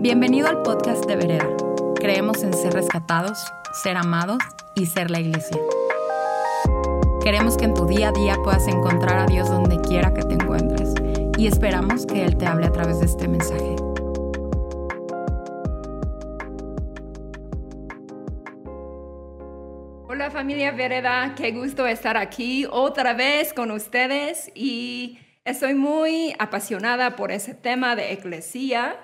Bienvenido al podcast de Vereda. Creemos en ser rescatados, ser amados y ser la iglesia. Queremos que en tu día a día puedas encontrar a Dios donde quiera que te encuentres y esperamos que Él te hable a través de este mensaje. Hola familia Vereda, qué gusto estar aquí otra vez con ustedes y estoy muy apasionada por ese tema de iglesia.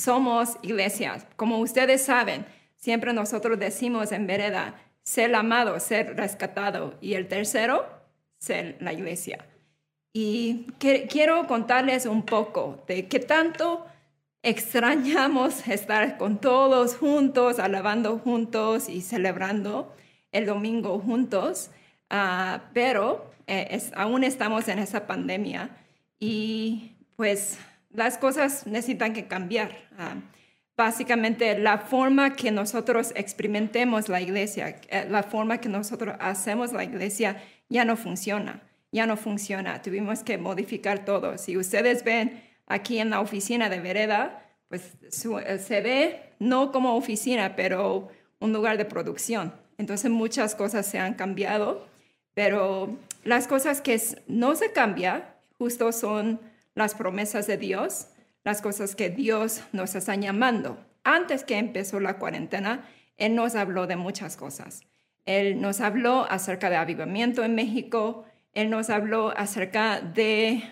Somos iglesias. Como ustedes saben, siempre nosotros decimos en Vereda, ser amado, ser rescatado. Y el tercero, ser la iglesia. Y quiero contarles un poco de qué tanto extrañamos estar con todos juntos, alabando juntos y celebrando el domingo juntos, ah, pero eh, aún estamos en esa pandemia y pues las cosas necesitan que cambiar. Ah, básicamente la forma que nosotros experimentemos la iglesia, eh, la forma que nosotros hacemos la iglesia ya no funciona, ya no funciona. Tuvimos que modificar todo. Si ustedes ven aquí en la oficina de Vereda, pues eh, se ve no como oficina, pero un lugar de producción. Entonces muchas cosas se han cambiado, pero las cosas que no se cambian justo son las promesas de Dios, las cosas que Dios nos está llamando. Antes que empezó la cuarentena, Él nos habló de muchas cosas. Él nos habló acerca de avivamiento en México, Él nos habló acerca de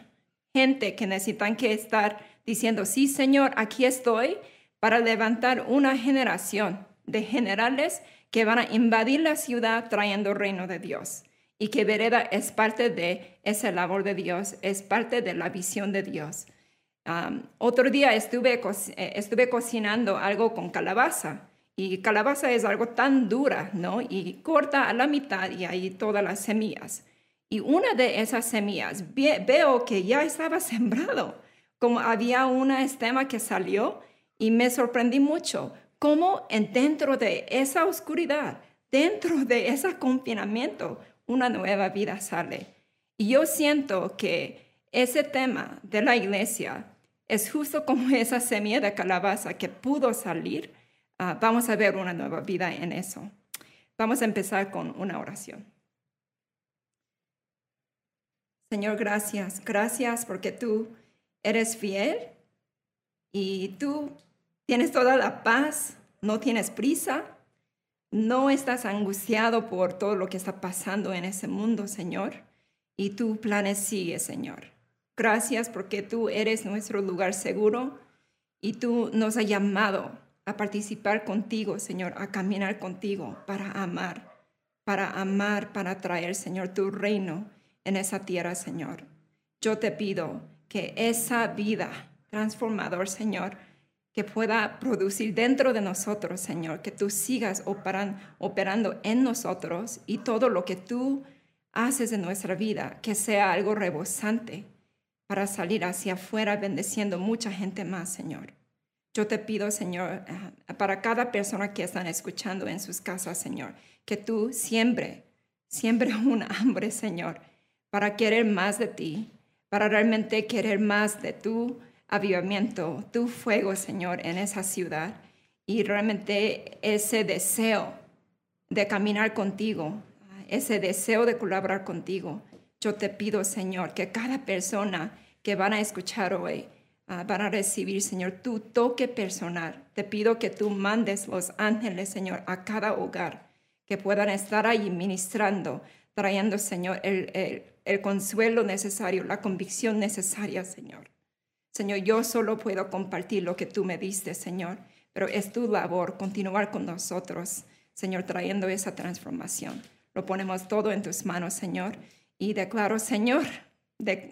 gente que necesitan que estar diciendo, sí, Señor, aquí estoy para levantar una generación de generales que van a invadir la ciudad trayendo reino de Dios. Y que Vereda es parte de esa labor de Dios, es parte de la visión de Dios. otro día estuve, eh, estuve cocinando algo con calabaza y calabaza es algo tan dura, ¿no? Y corta a la mitad y ahí todas las semillas. Y una de esas semillas veo que ya estaba sembrado, como había una estema que salió y me sorprendí mucho cómo dentro de esa oscuridad, dentro de ese confinamiento, una nueva vida sale. Y yo siento que ese tema de la iglesia es justo como esa semilla de calabaza que pudo salir. Ah, vamos a ver una nueva vida en eso. Vamos a empezar con una oración. Señor, gracias. Gracias porque tú eres fiel y tú Tienes toda la paz, no tienes prisa, no estás angustiado por todo lo que está pasando en ese mundo, Señor. Y tu planes sigue, Señor. Gracias porque tú eres nuestro lugar seguro y tú nos has llamado a participar contigo, Señor, a caminar contigo para amar, para amar, para traer, Señor, tu reino en esa tierra, Señor. Yo te pido que esa vida transformador, Señor, que pueda producir dentro de nosotros, Señor, que tú sigas operando en nosotros y todo lo que tú haces en nuestra vida, que sea algo rebosante para salir hacia afuera bendeciendo mucha gente más, Señor. Yo te pido, Señor, eh, para cada persona que están escuchando en sus casas, Señor, que tú siempre, siempre un hambre, Señor, para querer más de ti, para realmente querer más de tu avivamiento, tu fuego, Señor, en esa ciudad y realmente ese deseo de caminar contigo, ese deseo de colaborar contigo. Yo te pido, Señor, que cada persona que van a escuchar hoy ah, van a recibir, Señor, tu toque personal. Te pido que tú mandes los ángeles, Señor, a cada hogar, que puedan estar ahí ministrando, trayendo, Señor, el consuelo necesario, la convicción necesaria, Señor. Señor, yo solo puedo compartir lo que tú me diste, Señor, pero es tu labor continuar con nosotros, Señor, trayendo esa transformación. Lo ponemos todo en tus manos, Señor, y declaro, Señor,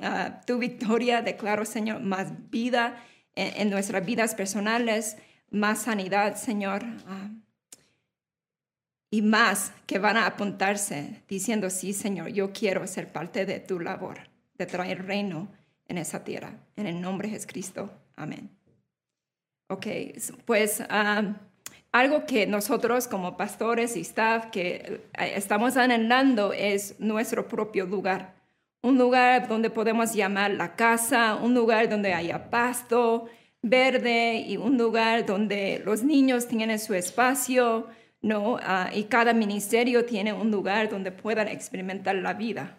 ah, tu victoria, declaro, Señor, más vida en, nuestras vidas personales, más sanidad, Señor. Ah, y más que van a apuntarse diciendo, sí, Señor, yo quiero ser parte de tu labor, de traer reino en esa tierra. En el nombre de Jesucristo. Amén. Ok, pues algo que nosotros como pastores y staff que eh, estamos anhelando es nuestro propio lugar. Un lugar donde podemos llamar la casa, un lugar donde haya pasto, verde y un lugar donde los niños tienen su espacio, ¿no? Ah, y cada ministerio tiene un lugar donde puedan experimentar la vida.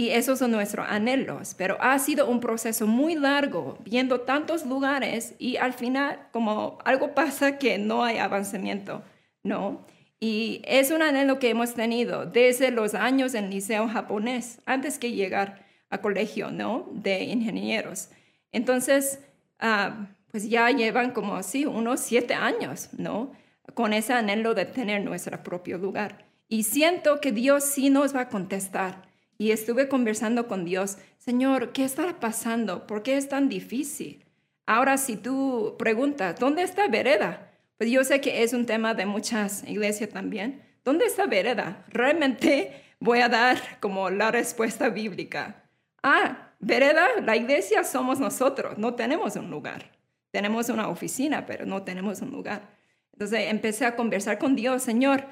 Y esos son nuestros anhelos, pero ha sido un proceso muy largo, viendo tantos lugares y al final como algo pasa que no hay avanzamiento, ¿no? Y es un anhelo que hemos tenido desde los años en liceo japonés, antes que llegar a colegio, ¿no? De ingenieros. Entonces, ah, pues ya llevan como, sí, unos siete años, ¿no? Con ese anhelo de tener nuestro propio lugar. Y siento que Dios sí nos va a contestar y estuve conversando con Dios, Señor, ¿qué estará pasando? ¿Por qué es tan difícil? Ahora, si tú preguntas, ¿dónde está Vereda? Pues yo sé que es un tema de muchas iglesias también. ¿Dónde está Vereda? Realmente voy a dar como la respuesta bíblica. Ah, Vereda, la iglesia somos nosotros, no tenemos un lugar. Tenemos una oficina, pero no tenemos un lugar. Entonces empecé a conversar con Dios, Señor,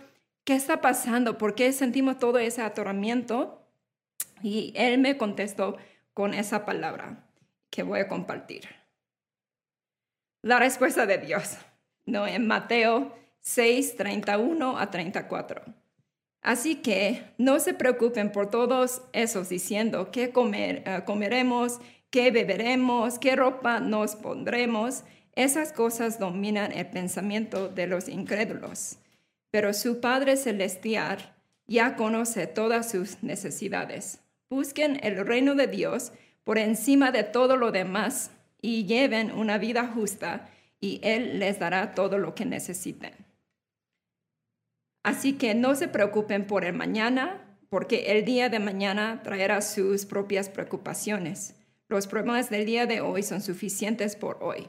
¿qué está pasando? ¿Por qué sentimos todo ese atoramiento? Y él me contestó con esa palabra que voy a compartir. La respuesta de Dios, ¿no? En Mateo 6, 31 a 34. Así que no se preocupen por todos esos diciendo qué comer, eh, comeremos, qué beberemos, qué ropa nos pondremos. Esas cosas dominan el pensamiento de los incrédulos. Pero su Padre Celestial ya conoce todas sus necesidades. Busquen el reino de Dios por encima de todo lo demás y lleven una vida justa y Él les dará todo lo que necesiten. Así que no se preocupen por el mañana, porque el día de mañana traerá sus propias preocupaciones. Los problemas del día de hoy son suficientes por hoy.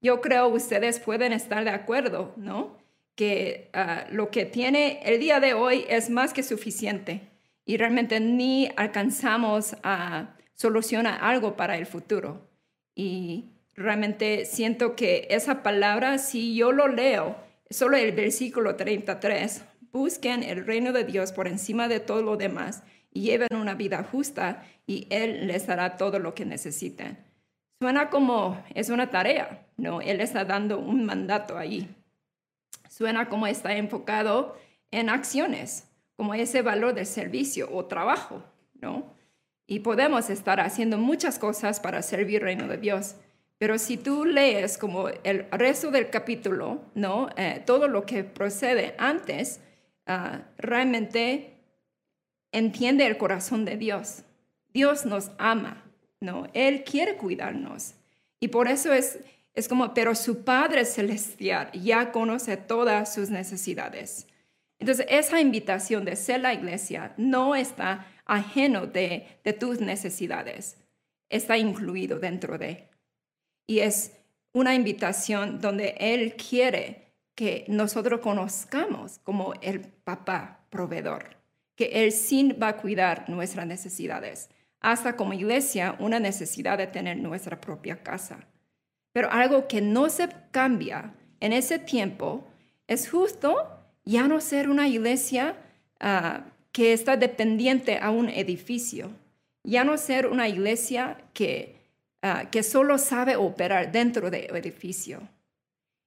Yo creo ustedes pueden estar de acuerdo, ¿no? Que ah, lo que tiene el día de hoy es más que suficiente y realmente ni alcanzamos a solucionar algo para el futuro. Y realmente siento que esa palabra, si yo lo leo, solo el versículo 33, busquen el reino de Dios por encima de todo lo demás y lleven una vida justa y Él les dará todo lo que necesiten. Suena como es una tarea, ¿no? Él está dando un mandato ahí. Suena como está enfocado en acciones como ese valor de servicio o trabajo, ¿no? Y podemos estar haciendo muchas cosas para servir el reino de Dios. Pero si tú lees como el resto del capítulo, ¿no? Eh, todo lo que procede antes, ah, realmente entiende el corazón de Dios. Dios nos ama, ¿no? Él quiere cuidarnos. Y por eso es, es como, pero su Padre Celestial ya conoce todas sus necesidades. Entonces, esa invitación de ser la iglesia no está ajeno de, tus necesidades, está incluido dentro de. Y es una invitación donde Él quiere que nosotros conozcamos como el papá proveedor, que Él sí va a cuidar nuestras necesidades, hasta como iglesia una necesidad de tener nuestra propia casa. Pero algo que no se cambia en ese tiempo es justo ya no ser una iglesia ah, que está dependiente a un edificio, ya no ser una iglesia que, uh, que solo sabe operar dentro del edificio.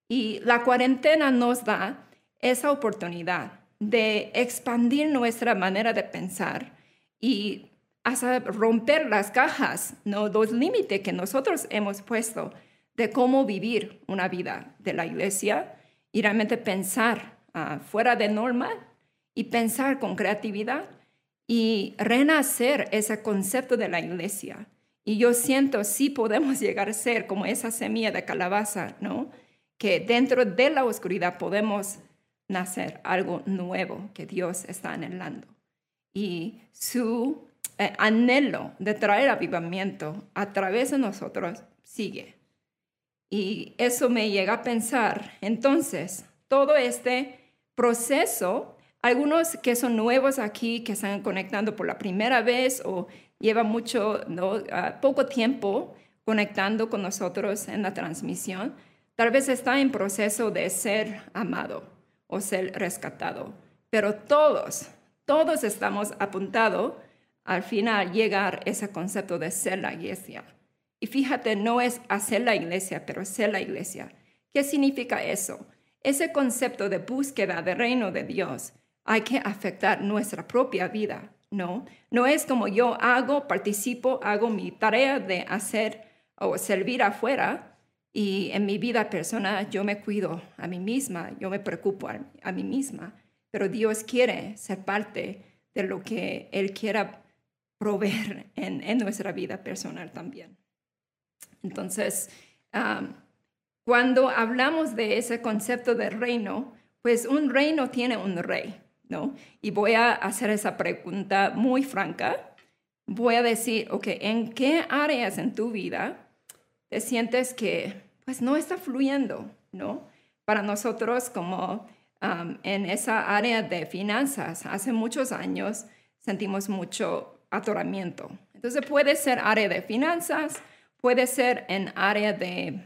Y la cuarentena nos da esa oportunidad de expandir nuestra manera de pensar y hasta romper las cajas, ¿no? los límites que nosotros hemos puesto de cómo vivir una vida de la iglesia y realmente pensar fuera de normal y pensar con creatividad y renacer ese concepto de la iglesia. Y yo siento sí podemos llegar a ser como esa semilla de calabaza, ¿no? Que dentro de la oscuridad podemos nacer algo nuevo que Dios está anhelando. Y su eh, anhelo de traer avivamiento a través de nosotros sigue. Y eso me llega a pensar, entonces, todo este proceso, algunos que son nuevos aquí, que están conectando por la primera vez o llevan mucho, ¿no? Ah, poco tiempo conectando con nosotros en la transmisión, tal vez está en proceso de ser amado o ser rescatado. Pero todos, todos estamos apuntados al final llegar ese concepto de ser la iglesia. Y fíjate, no es hacer la iglesia, pero ser la iglesia. ¿Qué significa eso? Ese concepto de búsqueda del reino de Dios hay que afectar nuestra propia vida, ¿no? No es como yo hago, participo, hago mi tarea de hacer o servir afuera y en mi vida personal yo me cuido a mí misma, yo me preocupo a, mí misma, pero Dios quiere ser parte de lo que Él quiera proveer en, nuestra vida personal también. Entonces, cuando hablamos de ese concepto de reino, pues un reino tiene un rey, ¿no? Y voy a hacer esa pregunta muy franca. Voy a decir, ok, ¿en qué áreas en tu vida te sientes que pues no está fluyendo, ¿no? Para nosotros como en esa área de finanzas, hace muchos años sentimos mucho atoramiento. Entonces puede ser área de finanzas, puede ser en área de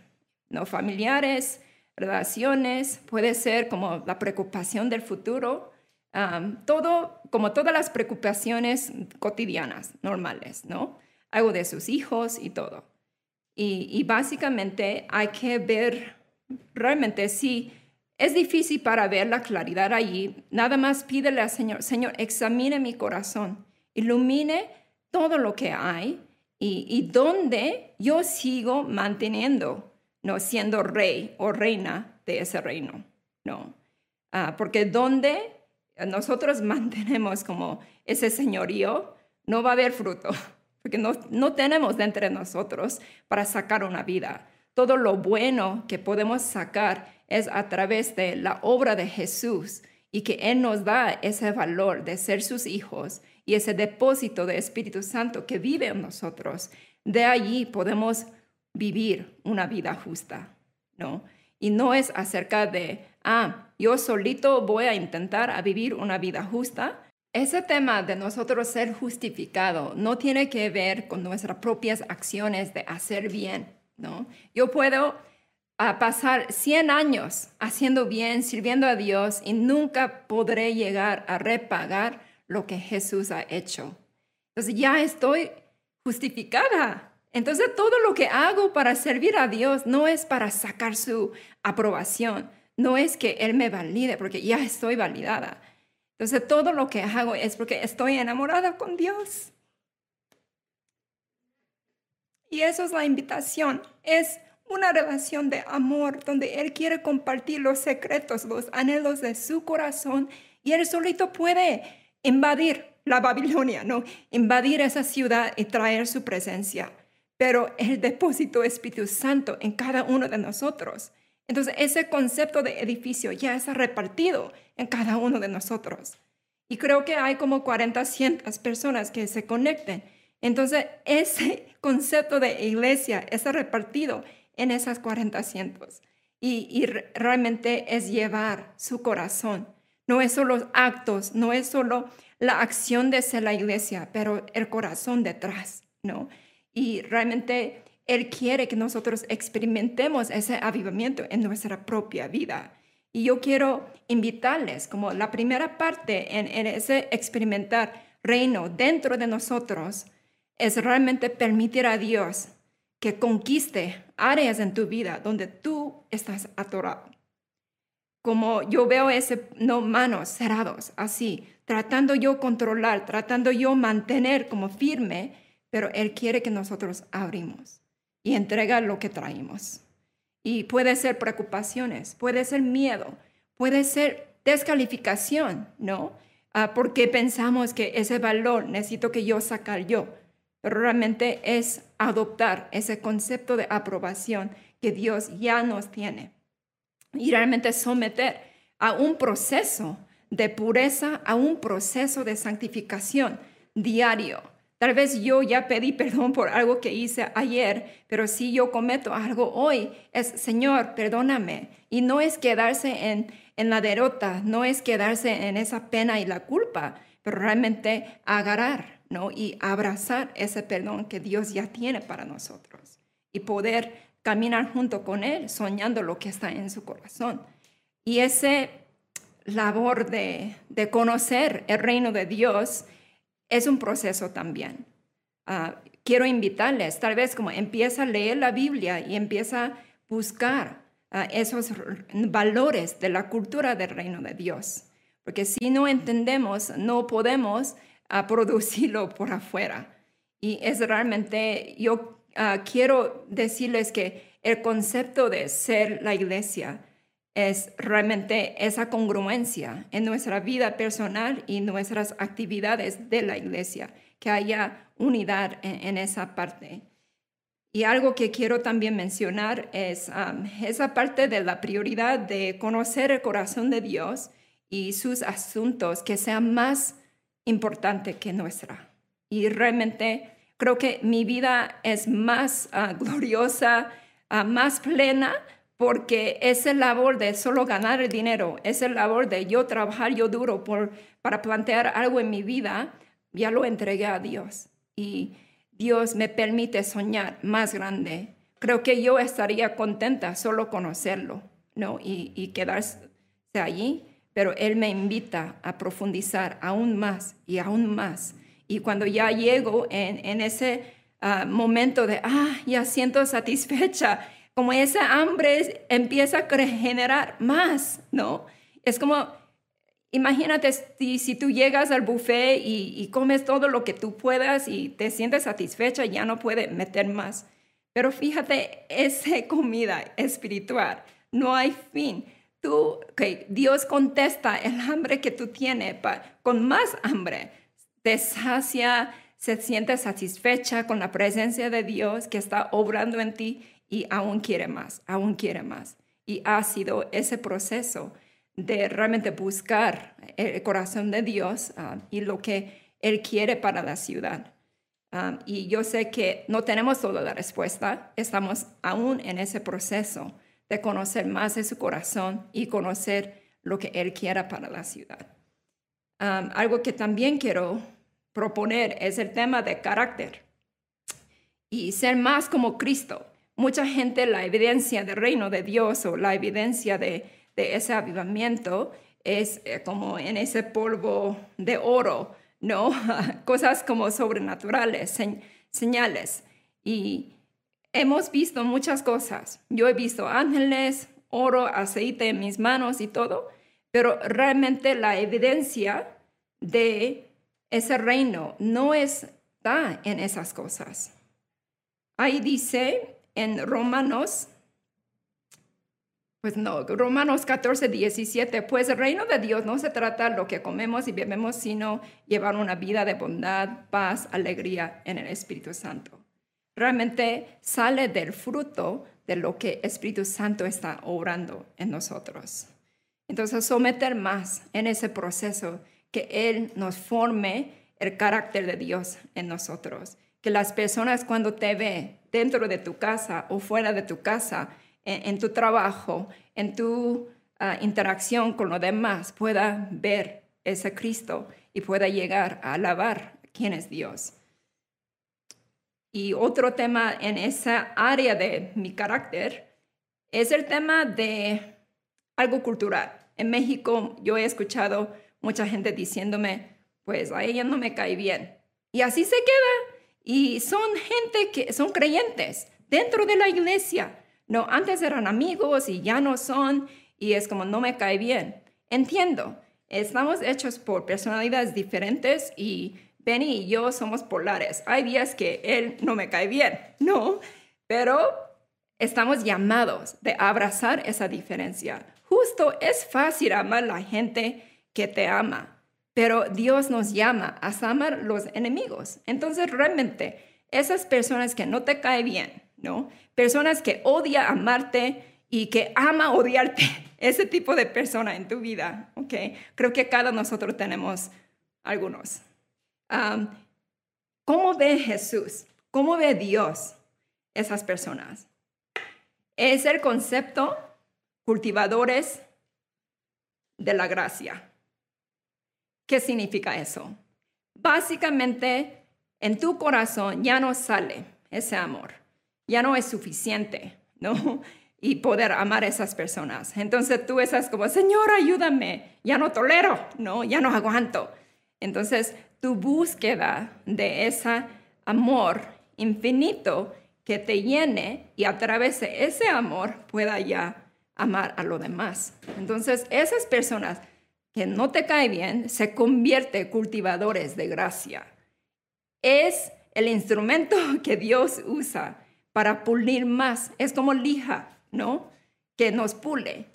no familiares, relaciones, puede ser como la preocupación del futuro, todo, como todas las preocupaciones cotidianas, normales, ¿no? Algo de sus hijos y todo. Y, y básicamente hay que ver realmente si es difícil para ver la claridad allí, nada más pídele al Señor, Señor, examine mi corazón, ilumine todo lo que hay y, y dónde yo sigo manteniendo, no siendo rey o reina de ese reino, no. Ah, porque donde nosotros mantenemos como ese señorío, no va a haber fruto, porque no, no tenemos de nosotros para sacar una vida. Todo lo bueno que podemos sacar es a través de la obra de Jesús y que Él nos da ese valor de ser sus hijos y ese depósito de Espíritu Santo que vive en nosotros. De allí podemos vivir una vida justa, ¿no? Y no es acerca de, ah, yo solito voy a intentar a vivir una vida justa. Ese tema de nosotros ser justificado no tiene que ver con nuestras propias acciones de hacer bien, ¿no? Yo puedo a pasar 100 años haciendo bien, sirviendo a Dios y nunca podré llegar a repagar lo que Jesús ha hecho. Entonces ya estoy justificada. Entonces todo lo que hago para servir a Dios no es para sacar su aprobación, no es que Él me valide, porque ya estoy validada. Entonces todo lo que hago es porque estoy enamorada con Dios. Y eso es la invitación, es una relación de amor donde Él quiere compartir los secretos, los anhelos de su corazón y Él solito puede invadir la Babilonia, ¿no? Invadir esa ciudad y traer su presencia. Pero el depósito Espíritu Santo en cada uno de nosotros. Entonces ese concepto de edificio ya está repartido en cada uno de nosotros. Y creo que hay como 40, cientos personas que se conecten. Entonces ese concepto de iglesia está repartido en esas 40 asientos. Y, realmente es llevar su corazón. No es solo actos, no es solo la acción de ser la iglesia, pero el corazón detrás, ¿no? Y realmente Él quiere que nosotros experimentemos ese avivamiento en nuestra propia vida. Y yo quiero invitarles, como la primera parte en, ese experimentar reino dentro de nosotros, es realmente permitir a Dios que conquiste áreas en tu vida donde tú estás atorado. Como yo veo ese, no manos cerrados, así, tratando yo controlar, tratando yo mantener como firme, pero Él quiere que nosotros abrimos y entrega lo que traemos. Y puede ser preocupaciones, puede ser miedo, puede ser descalificación, ¿no? Ah, porque pensamos que ese valor necesito que yo sacar yo pero realmente es adoptar ese concepto de aprobación que Dios ya nos tiene y realmente someter a un proceso de pureza, a un proceso de santificación diario. Tal vez yo ya pedí perdón por algo que hice ayer, pero si yo cometo algo hoy, es Señor, perdóname. Y no es quedarse en, en la derrota, no es quedarse en esa pena y la culpa, pero realmente agarrar y abrazar ese perdón que Dios ya tiene para nosotros y poder caminar junto con Él, soñando lo que está en su corazón. Y ese labor de, conocer el reino de Dios es un proceso también. Ah, quiero invitarles, tal vez como empieza a leer la Biblia y empieza a buscar ah, esos valores de la cultura del reino de Dios. Porque si no entendemos, no podemos ah, producirlo por afuera. Y es realmente, yo quiero decirles que el concepto de ser la iglesia es realmente esa congruencia en nuestra vida personal y nuestras actividades de la iglesia, que haya unidad en, esa parte. Y algo que quiero también mencionar es um, esa parte de la prioridad de conocer el corazón de Dios y sus asuntos que sean más importantes que nuestra. Y realmente creo que mi vida es más ah, gloriosa, ah, más plena, porque esa labor de solo ganar el dinero, esa labor de yo trabajar yo duro por, para plantear algo en mi vida, ya lo entregué a Dios. Y Dios me permite soñar más grande. Creo que yo estaría contenta solo conocerlo, ¿no? Y, y quedarse allí, pero Él me invita a profundizar aún más y aún más. Y cuando ya llego en, en ese ah, momento de, ah, ya siento satisfecha, como esa hambre empieza a generar más, ¿no? Es como, imagínate si, tú llegas al buffet y, comes todo lo que tú puedas y te sientes satisfecha, ya no puedes meter más. Pero fíjate, esa comida espiritual, no hay fin. Tú, okay, Dios contesta el hambre que tú tienes con más hambre. Te sacia, se siente satisfecha con la presencia de Dios que está obrando en ti y aún quiere más, aún quiere más. Y ha sido ese proceso de realmente buscar el corazón de Dios ah, y lo que Él quiere para la ciudad. Ah, y yo sé que no tenemos toda la respuesta, estamos aún en ese proceso de conocer más de su corazón y conocer lo que Él quiera para la ciudad. Ah, algo que también quiero proponer es el tema de carácter y ser más como Cristo mucha gente la evidencia del reino de Dios o la evidencia de, ese avivamiento es eh, como en ese polvo de oro, ¿no? Cosas como sobrenaturales, señales. Y hemos visto muchas cosas. Yo he visto ángeles, oro, aceite en mis manos y todo, pero realmente la evidencia de ese reino no está en esas cosas. Ahí dice en Romanos, pues no, Romanos 14, 17, pues el reino de Dios no se trata lo que comemos y bebemos, sino llevar una vida de bondad, paz, alegría en el Espíritu Santo. Realmente sale del fruto de lo que Espíritu Santo está obrando en nosotros. Entonces, someter más en ese proceso que Él nos forme el carácter de Dios en nosotros. Que las personas cuando te ven dentro de tu casa o fuera de tu casa, en, tu trabajo, en tu ah, interacción con los demás, pueda ver ese Cristo y pueda llegar a alabar quién es Dios. Y otro tema en esa área de mi carácter es el tema de algo cultural. En México yo he escuchado mucha gente diciéndome, pues a ella no me cae bien. Y así se queda. Y son gente que son creyentes dentro de la iglesia. No, antes eran amigos y ya no son y es como no me cae bien. Entiendo, estamos hechos por personalidades diferentes y Benny y yo somos polares. Hay días que él no me cae bien, no, pero estamos llamados de abrazar esa diferencia. Justo es fácil amar a la gente que te ama, pero Dios nos llama a amar los enemigos. Entonces, realmente, esas personas que no te caen bien, ¿no? Personas que odia amarte y que ama odiarte, ese tipo de persona en tu vida, ¿ok? Creo que cada nosotros tenemos algunos. ¿Cómo ve Jesús? ¿Cómo ve Dios esas personas? Es el concepto cultivadores de la gracia. ¿Qué significa eso? Básicamente, en tu corazón ya no sale ese amor, ya no es suficiente, ¿no? Y poder amar a esas personas. Entonces tú estás como, Señor, ayúdame, ya no tolero, ¿no? Ya no aguanto. Entonces tu búsqueda de ese amor infinito que te llene y a través de ese amor pueda ya amar a los demás. Entonces, esas personas que no te caen bien se convierten en cultivadores de gracia. Es el instrumento que Dios usa para pulir más. Es como lija, ¿no? Que nos pule.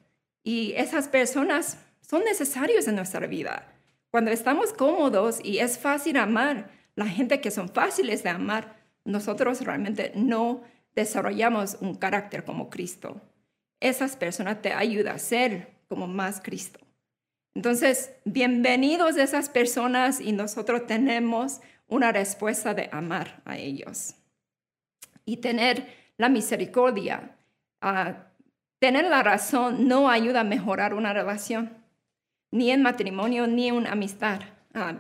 Y esas personas son necesarios en nuestra vida. Cuando estamos cómodos y es fácil amar, la gente que son fáciles de amar, nosotros realmente no desarrollamos un carácter como Cristo. Esas personas te ayudan a ser como más Cristo. Entonces, bienvenidos esas personas y nosotros tenemos una respuesta de amar a ellos y tener la misericordia. tener la razón no ayuda a mejorar una relación, ni en matrimonio, ni en amistad.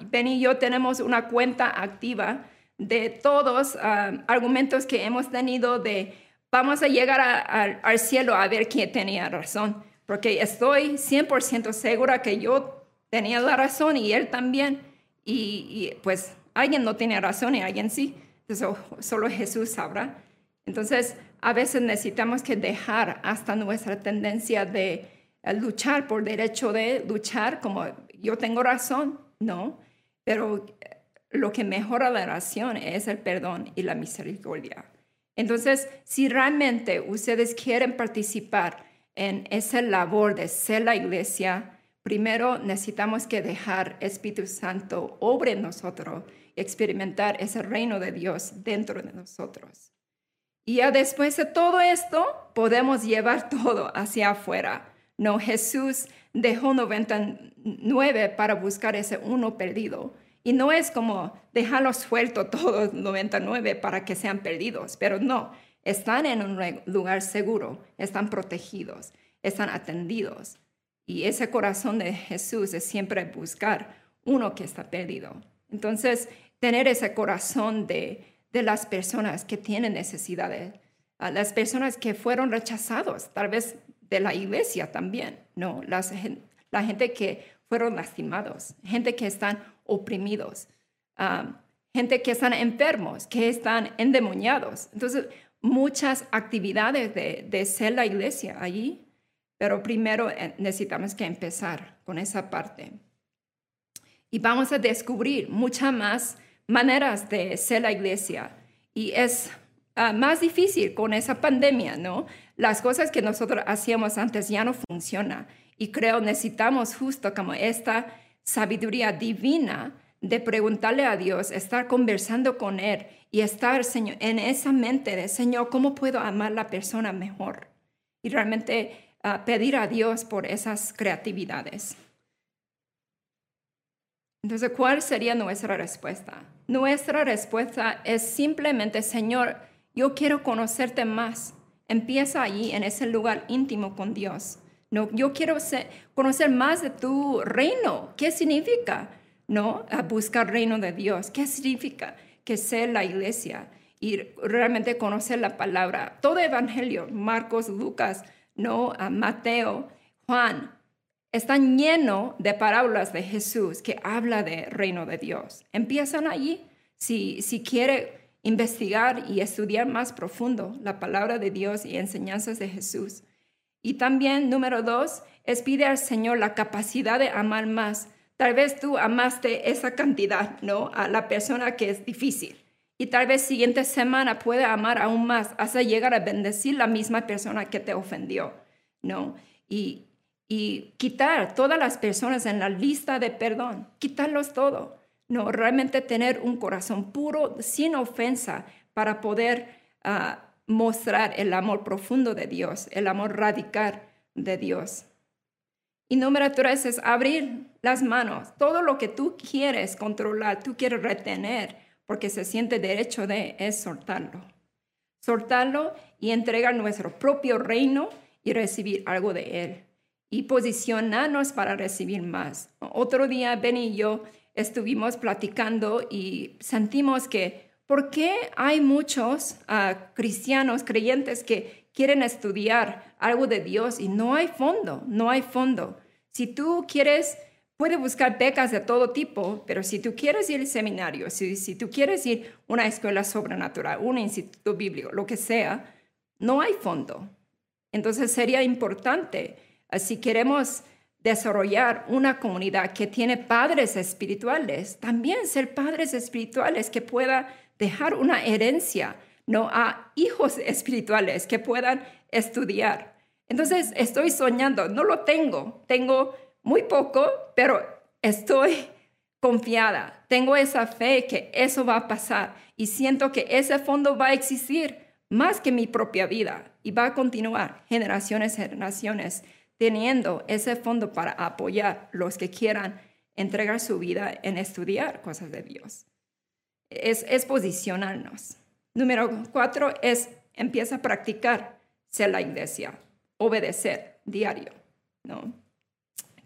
ben y yo tenemos una cuenta activa de todos los argumentos que hemos tenido de vamos a llegar al cielo a ver quién tenía razón, porque estoy 100% segura que yo tenía la razón y él también. y pues alguien no tiene razón y alguien sí. Eso solo Jesús sabrá. Entonces, a veces necesitamos que dejar hasta nuestra tendencia de eh, luchar por derecho de luchar como yo tengo razón, no, pero eh, lo que mejora la oración es el perdón y la misericordia. Entonces, si realmente ustedes quieren participar en esa labor de ser la iglesia, primero necesitamos que dejar Espíritu Santo obre en nosotros experimentar ese reino de Dios dentro de nosotros. Y ya después de todo esto, podemos llevar todo hacia afuera. No, Jesús dejó 99 para buscar ese uno perdido. Y no es como dejarlo suelto todos 99 para que sean perdidos, pero no, están en un lugar seguro, están protegidos, están atendidos. Y ese corazón de Jesús es siempre buscar uno que está perdido. Entonces, tener ese corazón de, las personas que tienen necesidades, las personas que fueron rechazados, tal vez de la iglesia también, ¿no? Las, la gente que fueron lastimados, gente que están oprimidos, gente que están enfermos, que están endemoniados. Entonces, muchas actividades de, de ser la iglesia allí, pero primero eh, necesitamos que empezar con esa parte. Y vamos a descubrir muchas más maneras de ser la iglesia y es ah, más difícil con esa pandemia, ¿no? Las cosas que nosotros hacíamos antes ya no funcionan y creo necesitamos justo como esta sabiduría divina de preguntarle a Dios, estar conversando con Él y estar en esa mente de Señor, ¿cómo puedo amar la persona mejor? Y realmente ah, pedir a Dios por esas creatividades. Entonces, ¿cuál sería nuestra respuesta? Nuestra respuesta es simplemente, Señor, yo quiero conocerte más. Empieza allí, en ese lugar íntimo con Dios. No, yo quiero conocer más de tu reino. ¿Qué significa? ¿No? A buscar reino de Dios. ¿Qué significa? Que ser la iglesia y realmente conocer la palabra. Todo evangelio, Marcos, Lucas, ¿no? A Mateo, Juan, están llenos de parábolas de Jesús que habla de reino de Dios. Empiezan allí. Si, si quiere investigar y estudiar más profundo la palabra de Dios y enseñanzas de Jesús. Y también, número dos, es pide al Señor la capacidad de amar más. Tal vez tú amaste esa cantidad, ¿no? A la persona que es difícil. Y tal vez siguiente semana puede amar aún más hasta llegar a bendecir la misma persona que te ofendió, ¿no? Y, y quitar todas las personas en la lista de perdón, quitarlos todo. No, realmente tener un corazón puro, sin ofensa, para poder ah, mostrar el amor profundo de Dios, el amor radical de Dios. Y número tres es abrir las manos. Todo lo que tú quieres controlar, tú quieres retener, porque se siente derecho de, es soltarlo. Soltarlo y entregar nuestro propio reino y recibir algo de él y posicionarnos para recibir más. Otro día Ben y yo estuvimos platicando y sentimos que, ¿por qué hay muchos ah, cristianos, creyentes que quieren estudiar algo de Dios y no hay fondo, no hay fondo? Si tú quieres puede buscar becas de todo tipo, pero si tú quieres ir al seminario, si, si tú quieres ir a una escuela sobrenatural, un instituto bíblico, lo que sea, no hay fondo. Entonces sería importante, eh, si queremos desarrollar una comunidad que tiene padres espirituales, también ser padres espirituales que pueda dejar una herencia, no a hijos espirituales que puedan estudiar. Entonces estoy soñando, no lo tengo, tengo muy poco, pero estoy confiada, tengo esa fe que eso va a pasar y siento que ese fondo va a existir más que mi propia vida y va a continuar generaciones, generaciones, teniendo ese fondo para apoyar los que quieran entregar su vida en estudiar cosas de Dios. Es, es posicionarnos. Número cuatro es empieza a practicar ser la iglesia, obedecer diario, ¿no?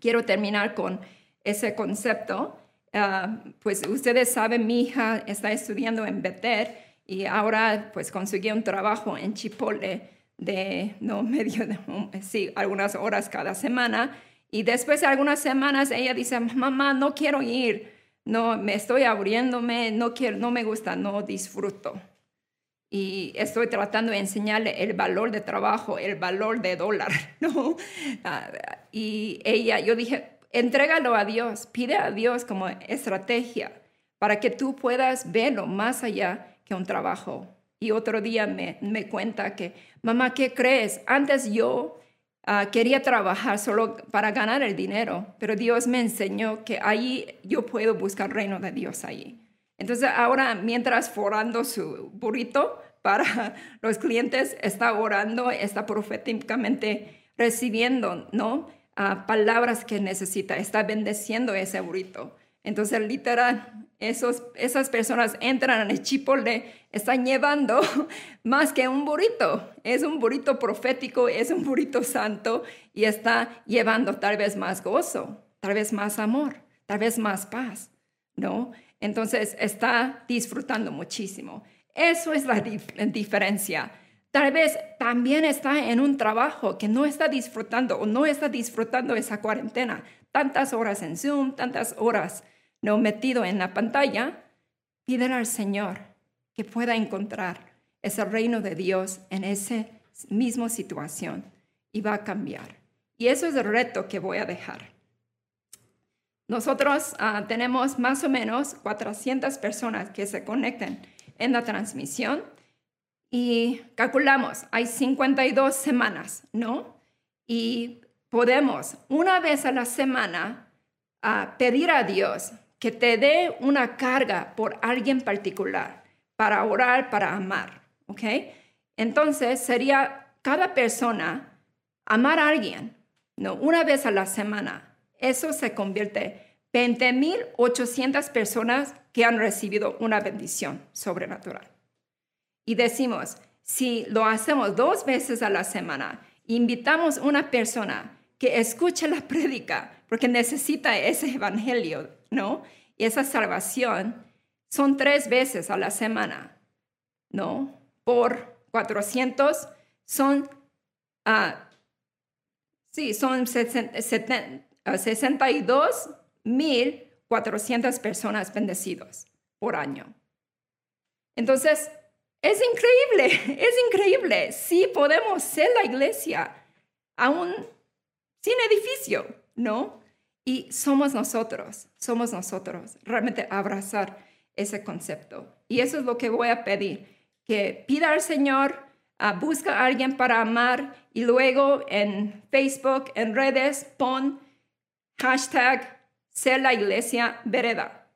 quiero terminar con ese concepto. Ah, pues ustedes saben, mi hija está estudiando en Beter y ahora pues consiguió un trabajo en Chipotle de, no, medio de, sí, algunas horas cada semana. Y después de algunas semanas ella dice, mamá, no quiero ir, no, me estoy abriéndome, no quiero, no me gusta, no disfruto. Y estoy tratando de enseñarle el valor de trabajo, el valor de dólar, ¿no? Ah, y ella, yo dije, entrégalo a Dios, pide a Dios como estrategia para que tú puedas verlo más allá que un trabajo. Y otro día me, me cuenta que, mamá, ¿qué crees? Antes yo ah, quería trabajar solo para ganar el dinero, pero Dios me enseñó que ahí yo puedo buscar el reino de Dios ahí. Entonces ahora mientras forando su burrito para los clientes, está orando, está proféticamente recibiendo, ¿no? palabras que necesita, está bendeciendo ese burrito. Entonces, literal, esos, esas personas entran en el chipotle, están llevando más que un burrito. Es un burrito profético, es un burrito santo y está llevando tal vez más gozo, tal vez más amor, tal vez más paz, ¿no? Entonces, está disfrutando muchísimo. Eso es la diferencia Tal vez también está en un trabajo que no está disfrutando o no está disfrutando esa cuarentena. Tantas horas en Zoom, tantas horas no metido en la pantalla. Piden al Señor que pueda encontrar ese reino de Dios en esa misma situación y va a cambiar. Y eso es el reto que voy a dejar. Nosotros ah, tenemos más o menos 400 personas que se conectan en la transmisión y calculamos, hay 52 semanas, ¿no? Y podemos una vez a la semana ah, pedir a Dios que te dé una carga por alguien particular para orar, para amar, ¿ok? Entonces sería cada persona amar a alguien, ¿no? Una vez a la semana. Eso se convierte en 20.800 personas que han recibido una bendición sobrenatural y decimos, si lo hacemos dos veces a la semana, invitamos a una persona que escuche la prédica, porque necesita ese evangelio, ¿no? Y esa salvación, son tres veces a la semana, ¿no? Por 400 son, uh, sí, son 62.400 personas bendecidos por año. Entonces, es increíble, es increíble. Sí podemos ser la iglesia, aún sin edificio, ¿no? Y somos nosotros, somos nosotros, realmente abrazar ese concepto. Y eso es lo que voy a pedir, que pida al Señor, uh, busca a alguien para amar y luego en Facebook, en redes, pon hashtag ser la iglesia vereda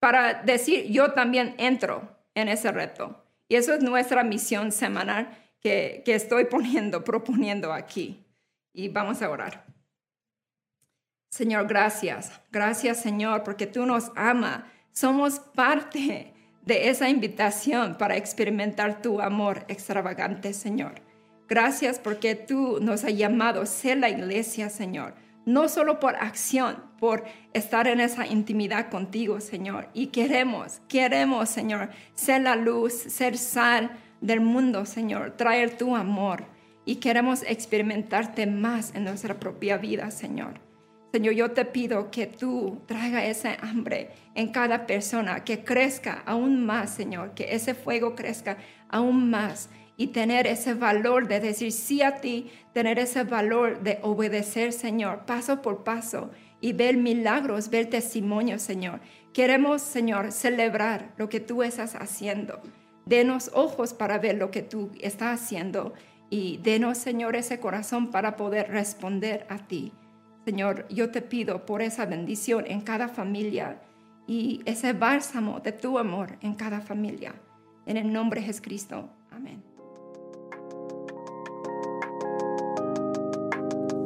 para decir yo también entro en ese reto. Y eso es nuestra misión semanal que, que estoy poniendo, proponiendo aquí. Y vamos a orar. Señor, gracias. Gracias, Señor, porque tú nos amas. Somos parte de esa invitación para experimentar tu amor extravagante, Señor. Gracias porque tú nos has llamado a ser la iglesia, Señor no solo por acción, por estar en esa intimidad contigo, Señor. Y queremos, queremos, Señor, ser la luz, ser sal del mundo, Señor, traer tu amor. Y queremos experimentarte más en nuestra propia vida, Señor. Señor, yo te pido que tú traiga ese hambre en cada persona, que crezca aún más, Señor, que ese fuego crezca aún más y tener ese valor de decir sí a ti, tener ese valor de obedecer, Señor, paso por paso y ver milagros, ver testimonios, Señor. Queremos, Señor, celebrar lo que tú estás haciendo. Denos ojos para ver lo que tú estás haciendo y denos, Señor, ese corazón para poder responder a ti. Señor, yo te pido por esa bendición en cada familia y ese bálsamo de tu amor en cada familia. En el nombre de Jesucristo. Amén.